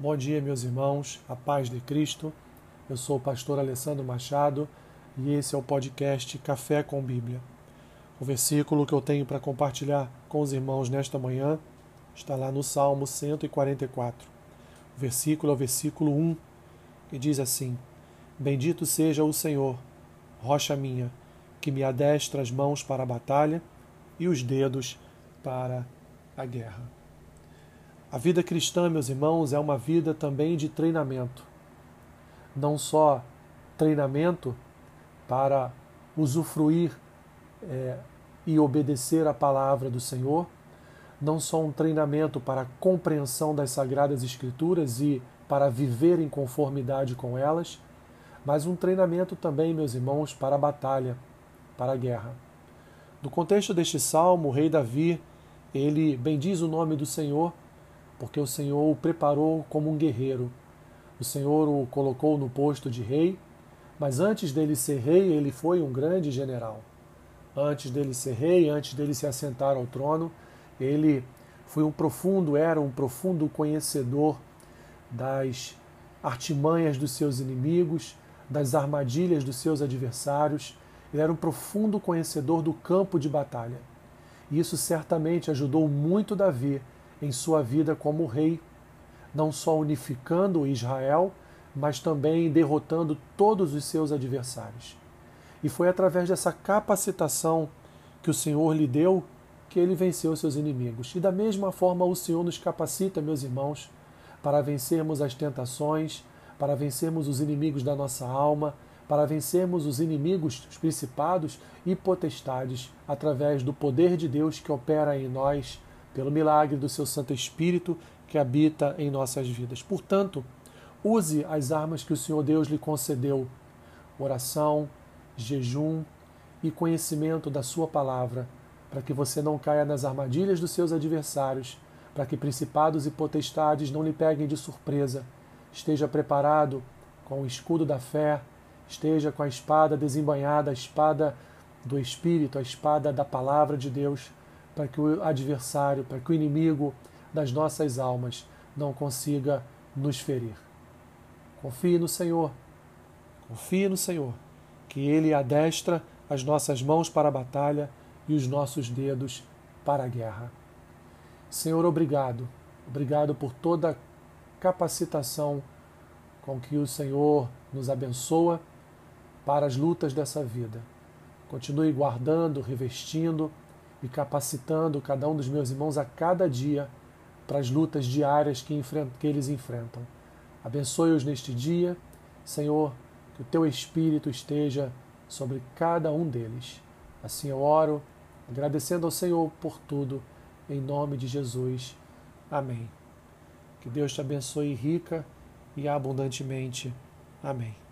Bom dia, meus irmãos, a paz de Cristo. Eu sou o pastor Alessandro Machado e esse é o podcast Café com Bíblia. O versículo que eu tenho para compartilhar com os irmãos nesta manhã está lá no Salmo 144. O versículo é o versículo 1, que diz assim: Bendito seja o Senhor, rocha minha, que me adestra as mãos para a batalha e os dedos para a guerra. A vida cristã, meus irmãos, é uma vida também de treinamento. Não só treinamento para usufruir é, e obedecer a palavra do Senhor, não só um treinamento para a compreensão das Sagradas Escrituras e para viver em conformidade com elas, mas um treinamento também, meus irmãos, para a batalha, para a guerra. No contexto deste salmo, o rei Davi, ele bendiz o nome do Senhor porque o Senhor o preparou como um guerreiro. O Senhor o colocou no posto de rei, mas antes dele ser rei, ele foi um grande general. Antes dele ser rei, antes dele se assentar ao trono, ele foi um profundo, era um profundo conhecedor das artimanhas dos seus inimigos, das armadilhas dos seus adversários. Ele era um profundo conhecedor do campo de batalha. Isso certamente ajudou muito Davi em sua vida como rei, não só unificando Israel, mas também derrotando todos os seus adversários. E foi através dessa capacitação que o Senhor lhe deu que ele venceu seus inimigos. E da mesma forma o Senhor nos capacita, meus irmãos, para vencermos as tentações, para vencermos os inimigos da nossa alma, para vencermos os inimigos, os principados e potestades, através do poder de Deus que opera em nós pelo milagre do seu Santo Espírito que habita em nossas vidas. Portanto, use as armas que o Senhor Deus lhe concedeu: oração, jejum e conhecimento da Sua palavra, para que você não caia nas armadilhas dos seus adversários, para que principados e potestades não lhe peguem de surpresa. Esteja preparado com o escudo da fé, esteja com a espada desembanhada, a espada do Espírito, a espada da palavra de Deus para que o adversário, para que o inimigo das nossas almas não consiga nos ferir. Confie no Senhor, confie no Senhor, que Ele adestra as nossas mãos para a batalha e os nossos dedos para a guerra. Senhor, obrigado, obrigado por toda a capacitação com que o Senhor nos abençoa para as lutas dessa vida. Continue guardando, revestindo, e capacitando cada um dos meus irmãos a cada dia para as lutas diárias que, que eles enfrentam. Abençoe-os neste dia, Senhor, que o teu Espírito esteja sobre cada um deles. Assim eu oro, agradecendo ao Senhor por tudo, em nome de Jesus. Amém. Que Deus te abençoe rica e abundantemente. Amém.